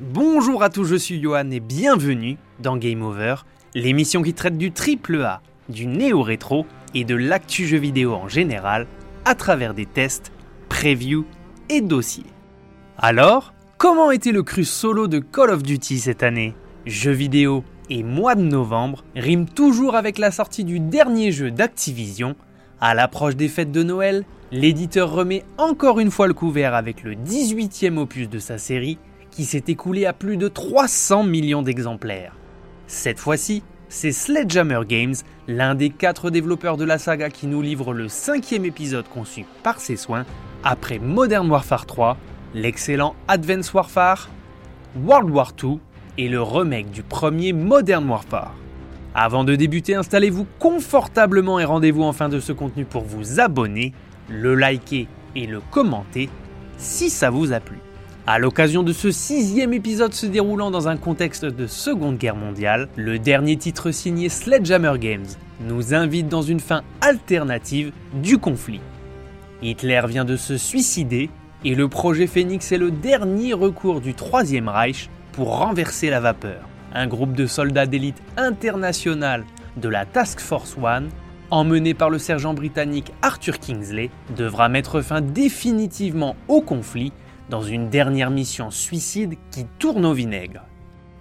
Bonjour à tous, je suis Johan et bienvenue dans Game Over, l'émission qui traite du triple A, du néo-rétro et de l'actu jeu vidéo en général à travers des tests, previews et dossiers. Alors, comment était le cru solo de Call of Duty cette année? Jeux vidéo et mois de novembre riment toujours avec la sortie du dernier jeu d'Activision. À l'approche des fêtes de Noël, l'éditeur remet encore une fois le couvert avec le 18e opus de sa série qui s'est écoulé à plus de 300 millions d'exemplaires. Cette fois-ci, c'est Sledgehammer Games, l'un des quatre développeurs de la saga qui nous livre le cinquième épisode conçu par ses soins après Modern Warfare 3, l'excellent Advance Warfare, World War II et le remake du premier Modern Warfare. Avant de débuter, installez-vous confortablement et rendez-vous en fin de ce contenu pour vous abonner, le liker et le commenter si ça vous a plu. À l'occasion de ce sixième épisode se déroulant dans un contexte de Seconde Guerre mondiale, le dernier titre signé Sledgehammer Games nous invite dans une fin alternative du conflit. Hitler vient de se suicider et le projet Phoenix est le dernier recours du Troisième Reich pour renverser la vapeur. Un groupe de soldats d'élite internationale de la Task Force One, emmené par le sergent britannique Arthur Kingsley, devra mettre fin définitivement au conflit dans une dernière mission suicide qui tourne au vinaigre.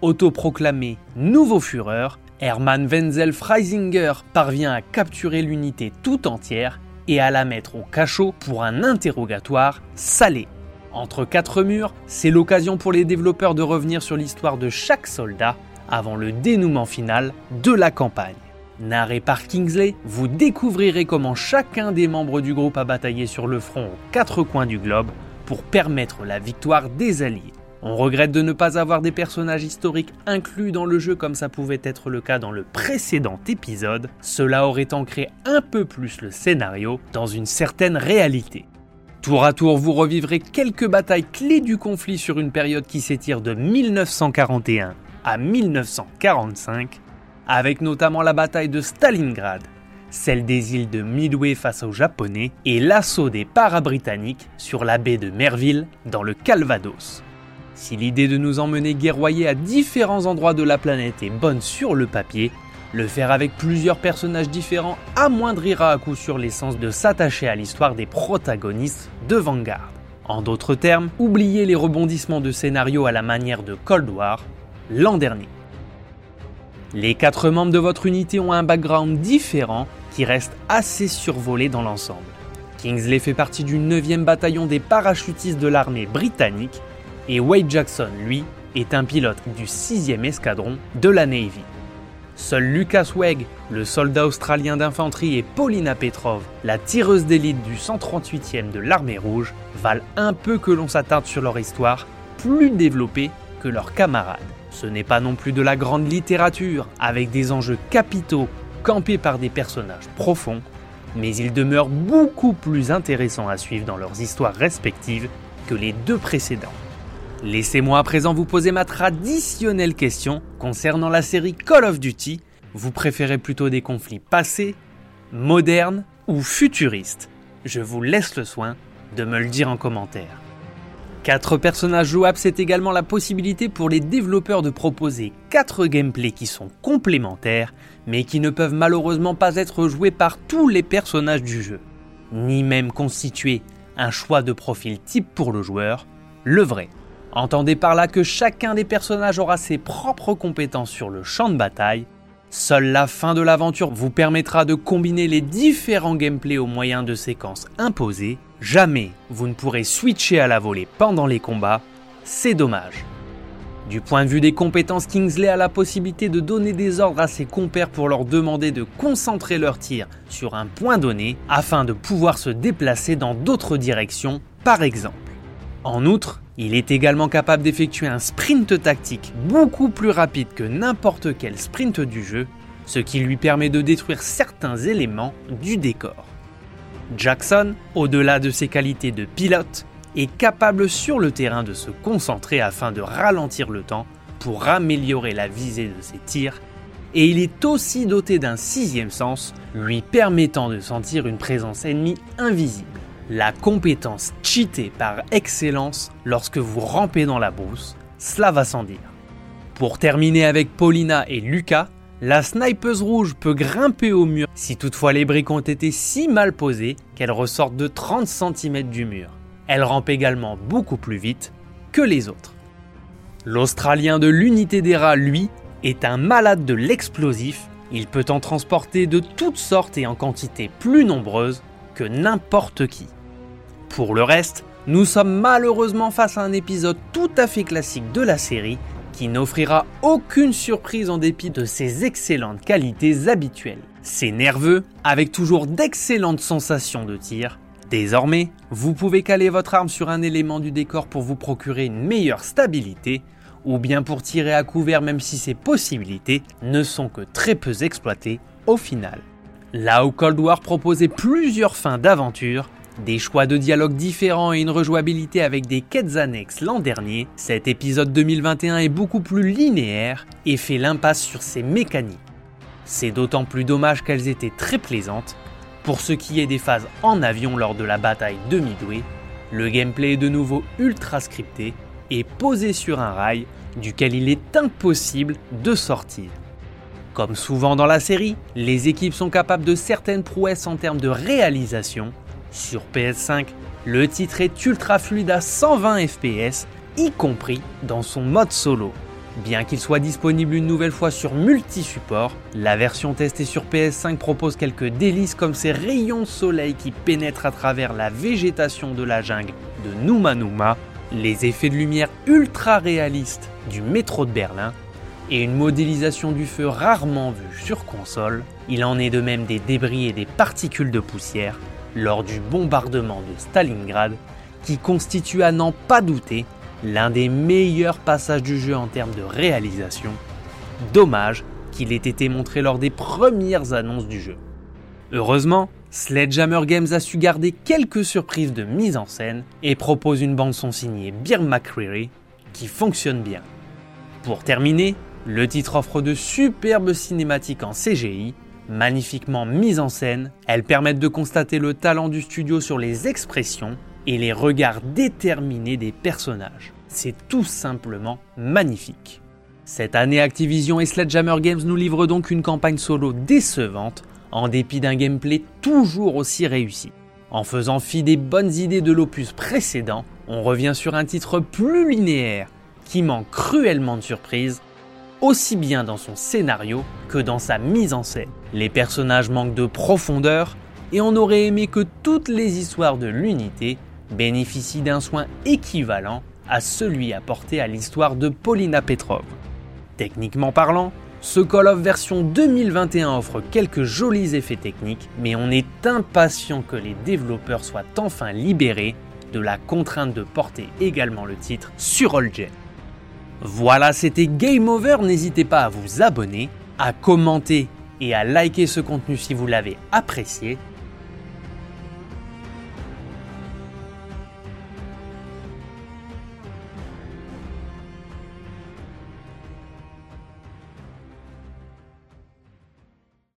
Autoproclamé nouveau Führer, Hermann Wenzel Freisinger parvient à capturer l'unité tout entière et à la mettre au cachot pour un interrogatoire salé. Entre quatre murs, c'est l'occasion pour les développeurs de revenir sur l'histoire de chaque soldat avant le dénouement final de la campagne. Narré par Kingsley, vous découvrirez comment chacun des membres du groupe a bataillé sur le front aux quatre coins du globe pour permettre la victoire des Alliés. On regrette de ne pas avoir des personnages historiques inclus dans le jeu comme ça pouvait être le cas dans le précédent épisode, cela aurait ancré un peu plus le scénario dans une certaine réalité. Tour à tour, vous revivrez quelques batailles clés du conflit sur une période qui s'étire de 1941 à 1945, avec notamment la bataille de Stalingrad, celle des îles de Midway face aux Japonais et l'assaut des para-britanniques sur la baie de Merville dans le Calvados. Si l'idée de nous emmener guerroyer à différents endroits de la planète est bonne sur le papier, le faire avec plusieurs personnages différents amoindrira à coup sûr l'essence de s'attacher à l'histoire des protagonistes de Vanguard. En d'autres termes, oubliez les rebondissements de scénario à la manière de Cold War l'an dernier. Les quatre membres de votre unité ont un background différent qui reste assez survolé dans l'ensemble. Kingsley fait partie du 9e bataillon des parachutistes de l'armée britannique et Wade Jackson, lui, est un pilote du 6e escadron de la Navy. Seul Lucas Wegg, le soldat australien d'infanterie, et Paulina Petrov, la tireuse d'élite du 138e de l'armée rouge, valent un peu que l'on s'attarde sur leur histoire, plus développée que leurs camarades. Ce n'est pas non plus de la grande littérature, avec des enjeux capitaux campés par des personnages profonds, mais ils demeurent beaucoup plus intéressants à suivre dans leurs histoires respectives que les deux précédents. Laissez-moi à présent vous poser ma traditionnelle question concernant la série Call of Duty. Vous préférez plutôt des conflits passés, modernes ou futuristes? Je vous laisse le soin de me le dire en commentaire. Quatre personnages jouables, c'est également la possibilité pour les développeurs de proposer quatre gameplays qui sont complémentaires, mais qui ne peuvent malheureusement pas être joués par tous les personnages du jeu, ni même constituer un choix de profil type pour le joueur, le vrai. Entendez par là que chacun des personnages aura ses propres compétences sur le champ de bataille. Seule la fin de l'aventure vous permettra de combiner les différents gameplays au moyen de séquences imposées Jamais vous ne pourrez switcher à la volée pendant les combats, c'est dommage. Du point de vue des compétences, Kingsley a la possibilité de donner des ordres à ses compères pour leur demander de concentrer leur tir sur un point donné afin de pouvoir se déplacer dans d'autres directions, par exemple. En outre, il est également capable d'effectuer un sprint tactique beaucoup plus rapide que n'importe quel sprint du jeu, ce qui lui permet de détruire certains éléments du décor. Jackson, au-delà de ses qualités de pilote, est capable sur le terrain de se concentrer afin de ralentir le temps pour améliorer la visée de ses tirs, et il est aussi doté d'un sixième sens lui permettant de sentir une présence ennemie invisible. La compétence cheatée par excellence lorsque vous rampez dans la brousse, cela va sans dire. Pour terminer avec Paulina et Lucas, la snipeuse rouge peut grimper au mur si toutefois les briques ont été si mal posées qu'elles ressortent de 30 cm du mur. Elle rampe également beaucoup plus vite que les autres. L'Australien de l'unité des rats, lui, est un malade de l'explosif. Il peut en transporter de toutes sortes et en quantité plus nombreuse que n'importe qui. Pour le reste, nous sommes malheureusement face à un épisode tout à fait classique de la série qui n'offrira aucune surprise en dépit de ses excellentes qualités habituelles. C'est nerveux, avec toujours d'excellentes sensations de tir. Désormais, vous pouvez caler votre arme sur un élément du décor pour vous procurer une meilleure stabilité, ou bien pour tirer à couvert même si ces possibilités ne sont que très peu exploitées au final. Là où Cold War proposait plusieurs fins d'aventure, des choix de dialogue différents et une rejouabilité avec des quêtes annexes l'an dernier, cet épisode 2021 est beaucoup plus linéaire et fait l'impasse sur ses mécaniques. C'est d'autant plus dommage qu'elles étaient très plaisantes. Pour ce qui est des phases en avion lors de la bataille de Midway, le gameplay est de nouveau ultra scripté et posé sur un rail duquel il est impossible de sortir. Comme souvent dans la série, les équipes sont capables de certaines prouesses en termes de réalisation, sur PS5, le titre est ultra fluide à 120 fps, y compris dans son mode solo. Bien qu'il soit disponible une nouvelle fois sur multi-support, la version testée sur PS5 propose quelques délices comme ces rayons de soleil qui pénètrent à travers la végétation de la jungle de Numa Numa, les effets de lumière ultra réalistes du métro de Berlin et une modélisation du feu rarement vue sur console. Il en est de même des débris et des particules de poussière lors du bombardement de Stalingrad, qui constitue à n'en pas douter l'un des meilleurs passages du jeu en termes de réalisation. Dommage qu'il ait été montré lors des premières annonces du jeu. Heureusement, Sledgehammer Games a su garder quelques surprises de mise en scène et propose une bande-son signée Beer McCreary qui fonctionne bien. Pour terminer, le titre offre de superbes cinématiques en CGI Magnifiquement mises en scène, elles permettent de constater le talent du studio sur les expressions et les regards déterminés des personnages. C'est tout simplement magnifique. Cette année, Activision et Sledgehammer Games nous livrent donc une campagne solo décevante, en dépit d'un gameplay toujours aussi réussi. En faisant fi des bonnes idées de l'opus précédent, on revient sur un titre plus linéaire, qui manque cruellement de surprises aussi bien dans son scénario que dans sa mise en scène. Les personnages manquent de profondeur et on aurait aimé que toutes les histoires de l'unité bénéficient d'un soin équivalent à celui apporté à l'histoire de Paulina Petrov. Techniquement parlant, ce Call of version 2021 offre quelques jolis effets techniques, mais on est impatient que les développeurs soient enfin libérés de la contrainte de porter également le titre sur All voilà, c'était Game Over. N'hésitez pas à vous abonner, à commenter et à liker ce contenu si vous l'avez apprécié.